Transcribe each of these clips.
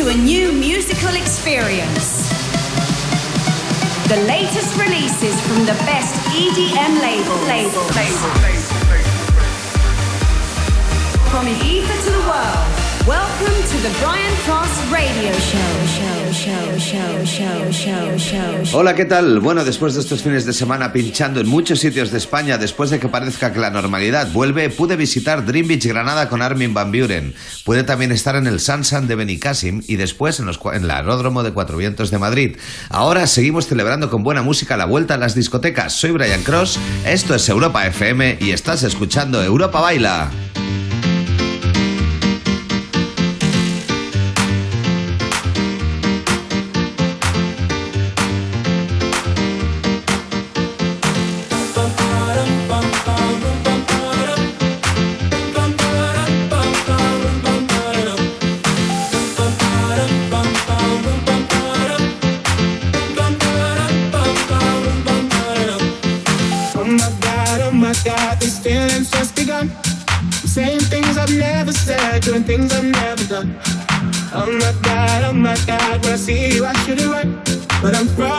to a new musical experience. The latest releases from the best EDM label. Label. Label. From the ether to the world. Welcome to the Brian Cross Radio Show. Hola, ¿qué tal? Bueno, después de estos fines de semana pinchando en muchos sitios de España, después de que parezca que la normalidad vuelve, pude visitar Dream Beach Granada con Armin Van Buren. Pude también estar en el Sansan de Benicassim y después en, los, en el Aeródromo de Cuatro Vientos de Madrid. Ahora seguimos celebrando con buena música la vuelta a las discotecas. Soy Brian Cross, esto es Europa FM y estás escuchando Europa Baila. Doing things I've never done. Oh my god, oh my god, when I see you, I should it right. But I'm frozen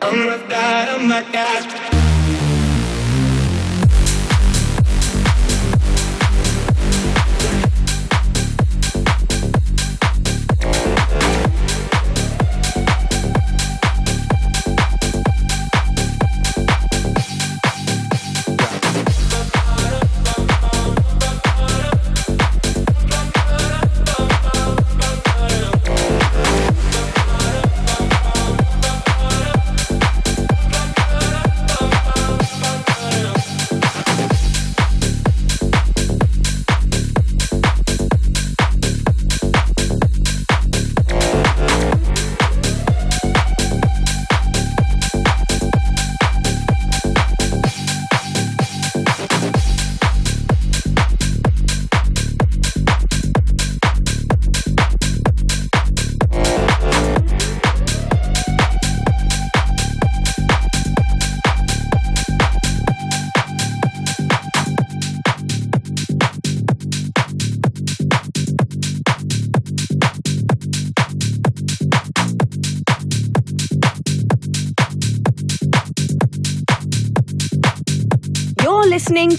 I'm not dead. I'm not God.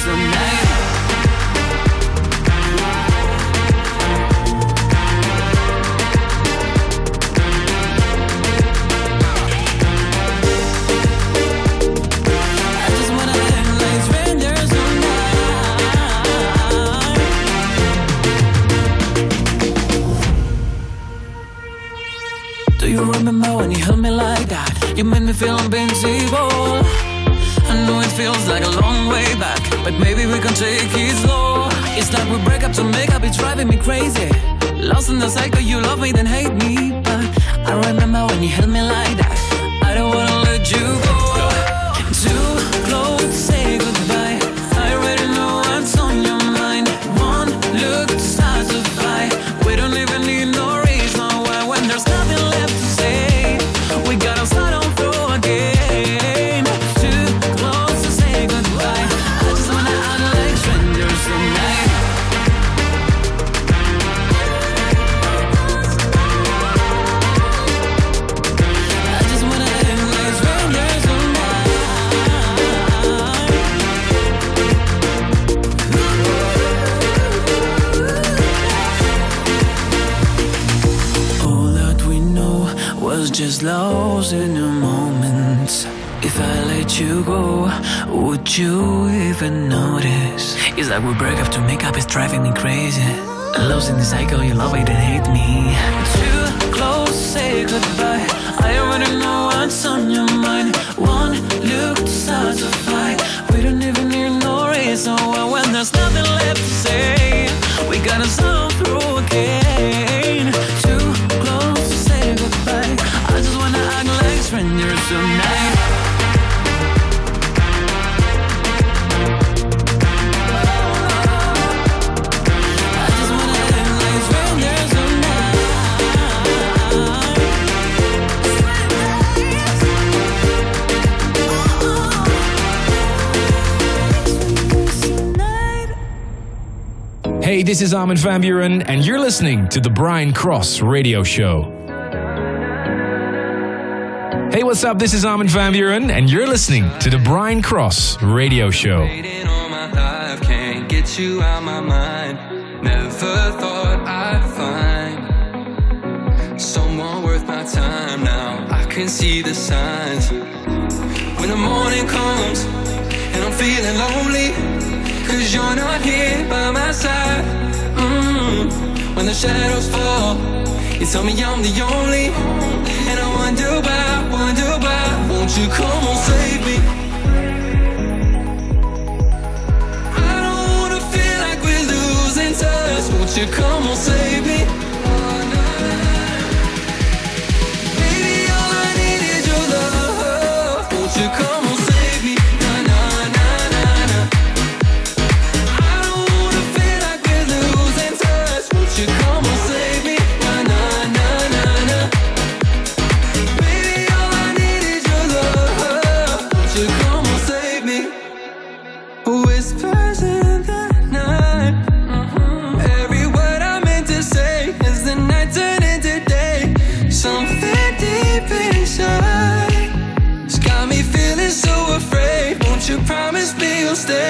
so now take it slow. It's like we break up to make up, it's driving me crazy. Lost in the cycle, you love me, then hate me. But I remember when you held me like that. I don't wanna let you go. You even notice? It's like we break up to make up, it's driving me crazy. Lost in the cycle, you love it and hate me. Too close, say goodbye. I already know what's on your mind. One look starts a fight. We don't even need no reason why when there's nothing left to say. We gotta solve through again. Too close, say goodbye. I just wanna act like strangers tonight. Hey, this is Armin van Buuren, and you're listening to the Brian Cross Radio Show. Hey, what's up? This is Armin van Buuren, and you're listening to the Brian Cross Radio Show. Never thought I'd find someone worth my time now. I can see the signs. When the morning comes and I'm feeling lonely cause you're not here by my side mm. When the shadows fall, you tell me I'm the only And I wonder why, wonder why Won't you come on, save me? I don't wanna feel like we're losing touch. Won't you come on, save me? stay.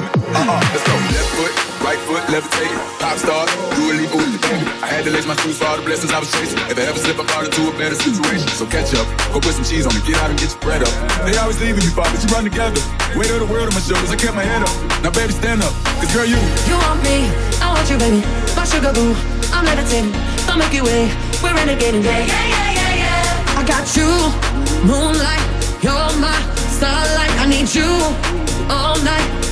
Uh-uh, let's go. Left foot, right foot, levitating. Pop star. I had to lace my shoes for all the blessings I was chasing. If I ever slip, I fall into a better situation. So catch up, go put some cheese on me, get out and get your bread up. They always leaving you, but you run together. Weight of the world on my shoulders, I kept my head up. Now, baby, stand up, cause girl, you. You want me, I want you, baby. My sugar boo, I'm levitating. The Milky Way, we're renegading. Yeah, yeah, yeah, yeah, yeah. I got you, moonlight, you're my starlight. I need you all night.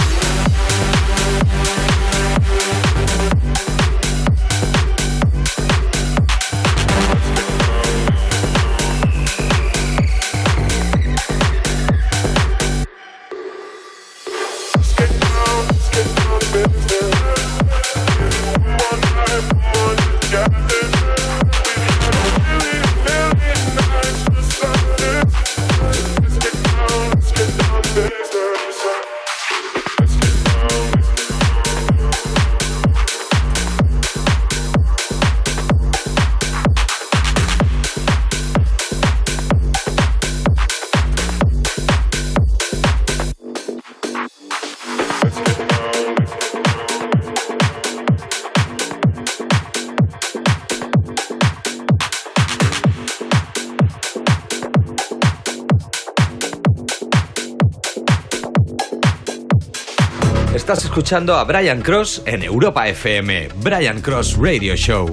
Escuchando a Brian Cross en Europa FM, Brian Cross Radio Show.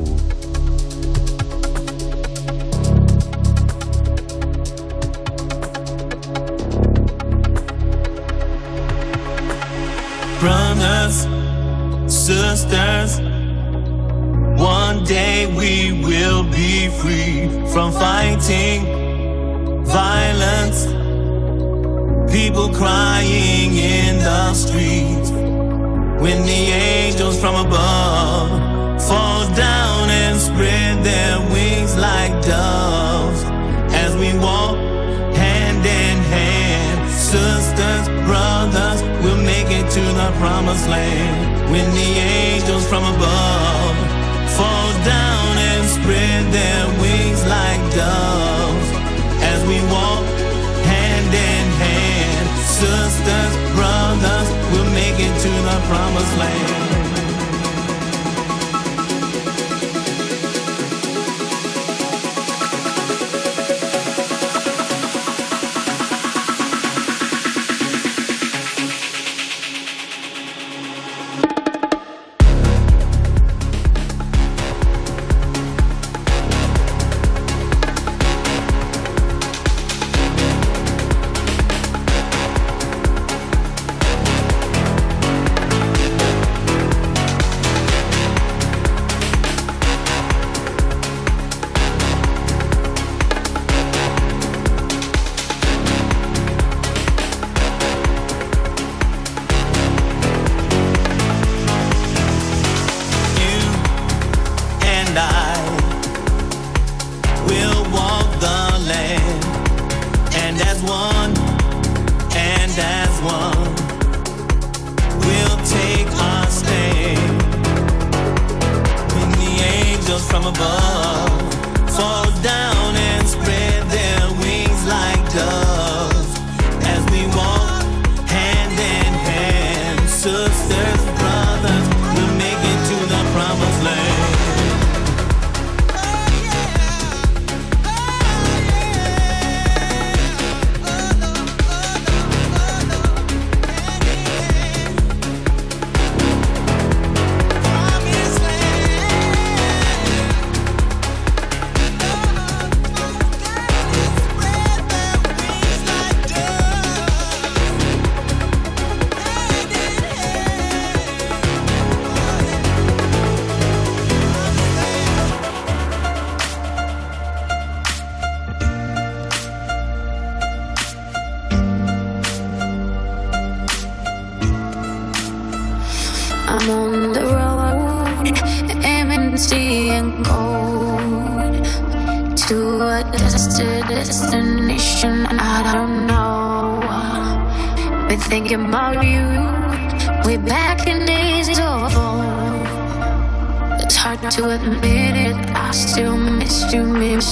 brothers, sisters. One day we will be free from fighting violence. People crying in the streets. When the angels from above fall down and spread their wings like doves as we walk hand in hand. Sisters, brothers, we'll make it to the promised land. When the angels from above fall down and spread their wings like doves as we walk hand in hand. Sisters, brothers, we'll make it to the promised land. From above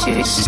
you, miss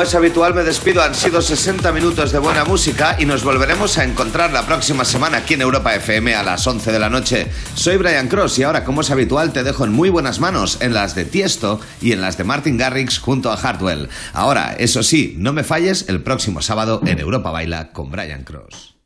Como es habitual, me despido. Han sido 60 minutos de buena música y nos volveremos a encontrar la próxima semana aquí en Europa FM a las 11 de la noche. Soy Brian Cross y ahora, como es habitual, te dejo en muy buenas manos, en las de Tiesto y en las de Martin Garrix junto a Hartwell. Ahora, eso sí, no me falles el próximo sábado en Europa Baila con Brian Cross.